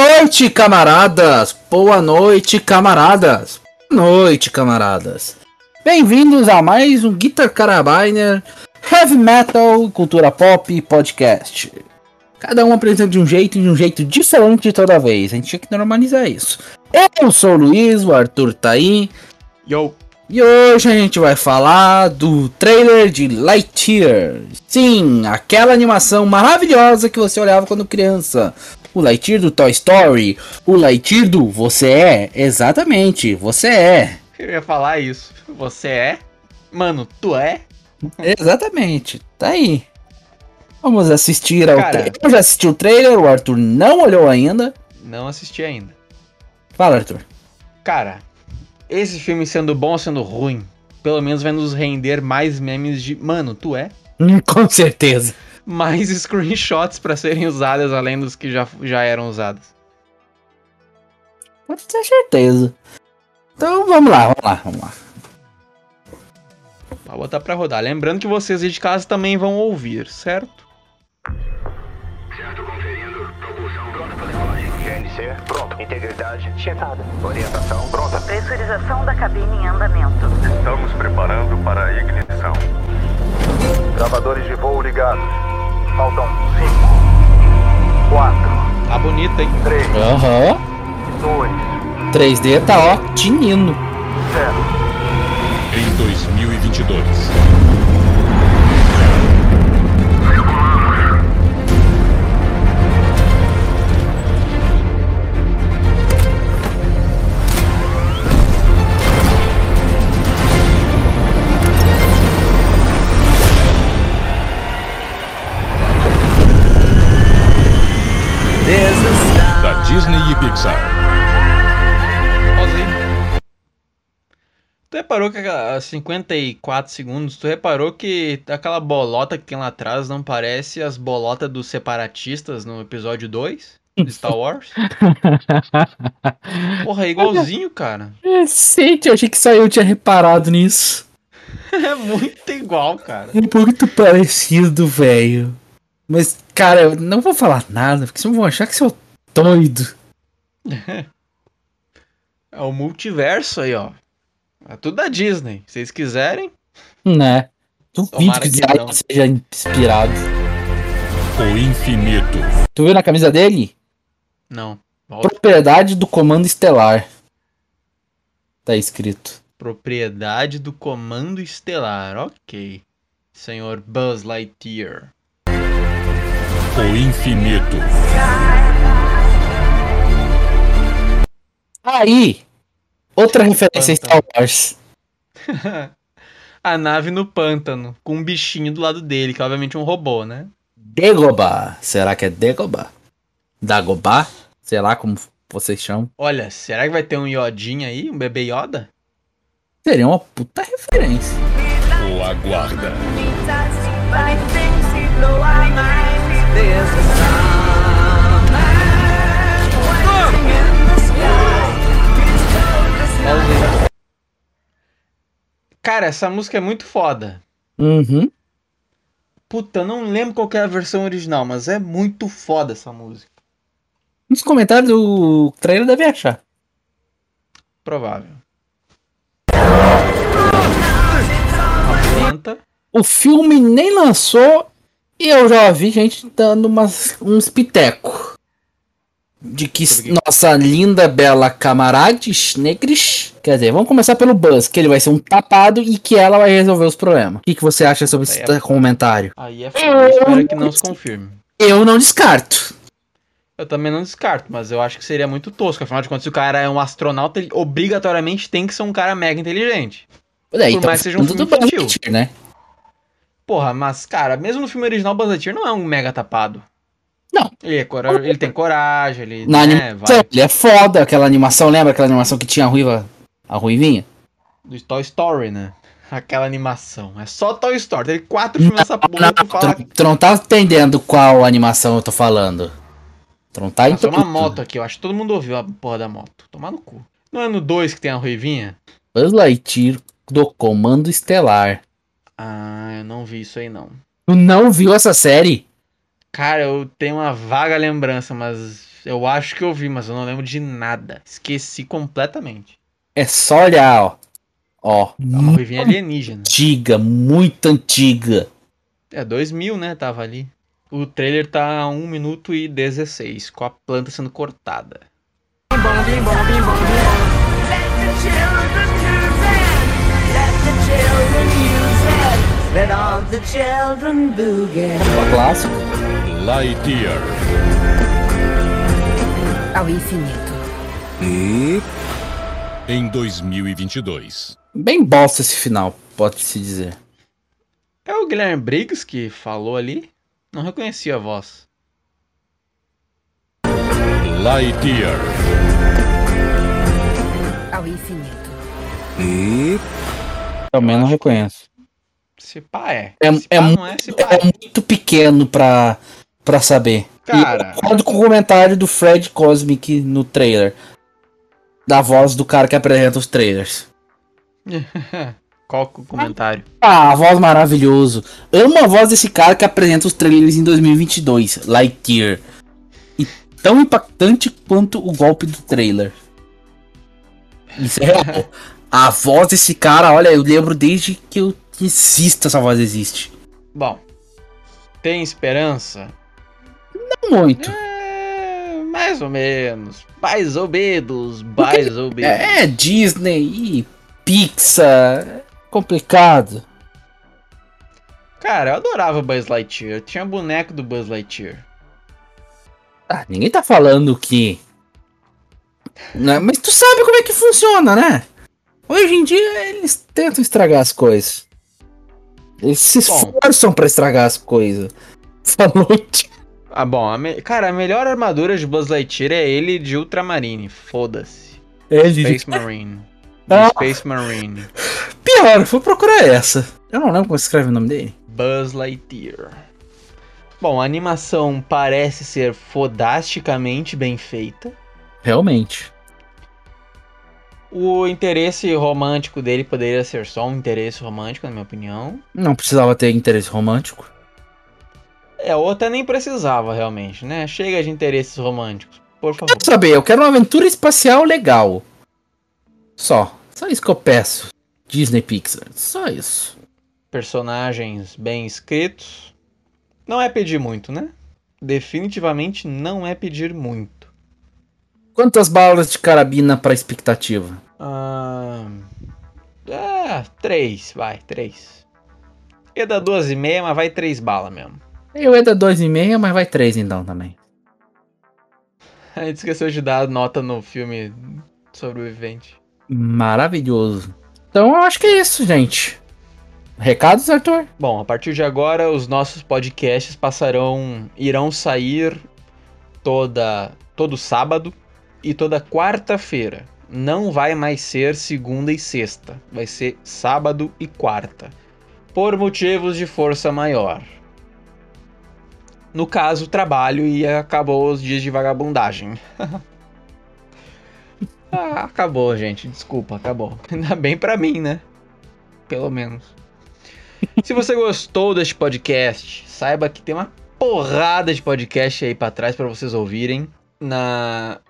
noite, camaradas! Boa noite, camaradas! Boa noite, camaradas! Bem-vindos a mais um Guitar Carabiner Heavy Metal Cultura Pop Podcast. Cada um apresenta de um jeito e de um jeito diferente toda vez. A gente tinha que normalizar isso. Eu sou o Luiz, o Arthur tá aí. Yo. E hoje a gente vai falar do trailer de Lightyear. Sim, aquela animação maravilhosa que você olhava quando criança. O Lightyear do Toy Story. O Lightyear do Você é. Exatamente, você é. Eu ia falar isso. Você é? Mano, tu é? Exatamente, tá aí. Vamos assistir ao trailer. Eu já assisti o trailer, o Arthur não olhou ainda. Não assisti ainda. Fala, Arthur. Cara, esse filme sendo bom ou sendo ruim, pelo menos vai nos render mais memes de. Mano, tu é? Hum, Com certeza. Mais screenshots pra serem usadas além dos que já, já eram usados. Pode ter certeza. Então vamos lá, vamos lá, vamos lá. Vou botar pra rodar. Lembrando que vocês aí de casa também vão ouvir, certo? Certo, conferindo. Propulsão pronta para decolagem. GNC, pronto. Integridade, checada. Orientação, pronta. Pressurização da cabine em andamento. Estamos preparando para a ignição. Gravadores de voo ligados. Hein? 3, Aham. 2, 3D tá ó, tinindo. 0. em 2022. Pausa aí. Tu reparou que a 54 segundos, tu reparou que aquela bolota que tem lá atrás não parece as bolotas dos separatistas no episódio 2 de Star Wars? Porra, é igualzinho, cara. Recente, eu achei que só eu tinha reparado nisso. É muito igual, cara. É muito parecido, velho. Mas, cara, eu não vou falar nada, porque vocês vão achar que sou doido. É o multiverso aí, ó. É tudo da Disney. Se vocês quiserem, Né? Duvido que o design não. seja inspirado. O infinito. Tu viu na camisa dele? não. Volta. Propriedade do Comando Estelar. Tá escrito. Propriedade do Comando Estelar. Ok. Senhor Buzz Lightyear. O infinito. Aí, outra referência a Star. Wars. A nave no pântano, com um bichinho do lado dele, que é obviamente um robô, né? Dagobah. Será que é Dagobah? Dagobah? Sei lá como vocês chamam. Olha, será que vai ter um Yodinha aí? Um bebê Yoda? Seria uma puta referência. O aguarda. Cara, essa música é muito foda. Uhum. Puta, não lembro qual é a versão original, mas é muito foda essa música. Nos comentários do trailer deve achar. Provável. Planta. O filme nem lançou e eu já vi gente dando umas, uns piteco. De que nossa linda, bela camarades negres. Quer dizer, vamos começar pelo Buzz, que ele vai ser um tapado e que ela vai resolver os problemas. O que, que você acha sobre esse Aí é- comentário? Aí é foda. Eu espero que não se confirme. Eu não descarto. Eu também não descarto, mas eu acho que seria muito tosco. Afinal de contas, se o cara é um astronauta, ele obrigatoriamente tem que ser um cara mega inteligente. Daí, Por tá mais que seja um filme infantil. Né? Porra, mas, cara, mesmo no filme original, Buzz Lightyear não é um mega tapado. Não. Ele, é cora- ele tem coragem, ele. Na né, animação, vai. ele é foda. Aquela animação, lembra aquela animação que tinha a ruiva, a ruivinha? Do Toy Story, né? Aquela animação. É só Toy Story. Teve quatro filmes nessa porra fala. tu, não tá entendendo qual animação eu tô falando. Tu não tá Passou uma entendendo. moto aqui, eu acho que todo mundo ouviu a porra da moto. Tomar no cu. Não é no 2 que tem a ruivinha? Buzz Lightyear do Comando Estelar. Ah, eu não vi isso aí não. Tu não viu essa série? Cara, eu tenho uma vaga lembrança, mas Eu acho que eu vi, mas eu não lembro de nada. Esqueci completamente. É só olhar, ó. Ó, É uma ruivinha alienígena. antiga, muito antiga. É 2000, né? Tava ali. O trailer tá a 1 minuto e 16, com a planta sendo cortada. Let all the children boogie. Ó, clássico. Lightyear. Ao infinito. Em 2022. Bem bosta esse final, pode-se dizer. É o Guilherme Briggs que falou ali? Não reconheci a voz. Lightyear. Ao infinito. Também não reconheço. Se pá é. É- se é pá mu- não é, se pá É é. muito pequeno pra, pra saber. Cara. Concordo com o comentário do Fred Cosmic no trailer. Da voz do cara que apresenta os trailers. Qual o comentário? Ah, a voz maravilhoso. Amo a voz desse cara que apresenta os trailers em 2022, Lightyear. E tão impactante quanto o golpe do trailer. Isso é real. a voz desse cara, olha, eu lembro desde que eu que existo essa voz existe. Bom, tem esperança? Não muito. É, mais ou menos. Mais ou menos. Mais ou menos. É, é Disney e Pixar. É complicado. Cara, eu adorava Buzz Lightyear. Eu tinha boneco do Buzz Lightyear. Ah, ninguém tá falando que. Né? Mas tu sabe como é que funciona, né? Hoje em dia eles tentam estragar as coisas. Eles se esforçam pra estragar as coisas. Falou. tio. Ah, bom, a me- cara, a melhor armadura de Buzz Lightyear é ele de Ultramarine. Foda-se. Space Marine. De Ah. Space Marine. Pior, vou procurar essa. Eu não lembro como escreve o nome dele. Buzz Lightyear. Bom, a animação parece ser fodasticamente bem feita. Realmente. O interesse romântico dele poderia ser só um interesse romântico, na minha opinião. Não precisava ter interesse romântico. É, ou até nem precisava realmente, né? Chega de interesses românticos, por favor. Quero saber, eu quero uma aventura espacial legal. Só. Só isso que eu peço. Disney Pixar. Só isso. Personagens bem escritos. Não é pedir muito, né? Definitivamente não é pedir muito. Quantas balas de carabina pra expectativa? Ah, é, três, vai, três. Ia dar duas e meia, mas vai três balas mesmo. Eu ia dar 2,5, mas vai 3 então também. A gente esqueceu de dar nota no filme sobrevivente. Maravilhoso. Então eu acho que é isso, gente. Recados, Arthur? Bom, a partir de agora os nossos podcasts passarão, irão sair toda todo sábado e toda quarta-feira. Não vai mais ser segunda e sexta, vai ser sábado e quarta, por motivos de força maior. No caso, trabalho e acabou os dias de vagabundagem. ah, acabou, gente. Desculpa, acabou. Ainda bem pra mim, né? Pelo menos. Se você gostou deste podcast, saiba que tem uma porrada de podcast aí pra trás pra vocês ouvirem. Na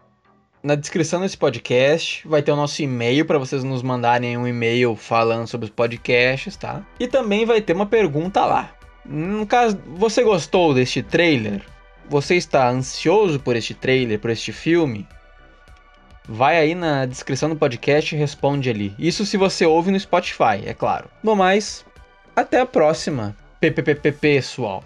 na descrição desse podcast vai ter o nosso e-mail pra vocês nos mandarem um e-mail falando sobre os podcasts, tá? E também vai ter uma pergunta lá. No caso, você gostou deste trailer? Você está ansioso por este trailer, por este filme? Vai aí na descrição do podcast e responde ali. Isso se você ouve no Spotify, é claro. No mais, até a próxima. PPPP pessoal.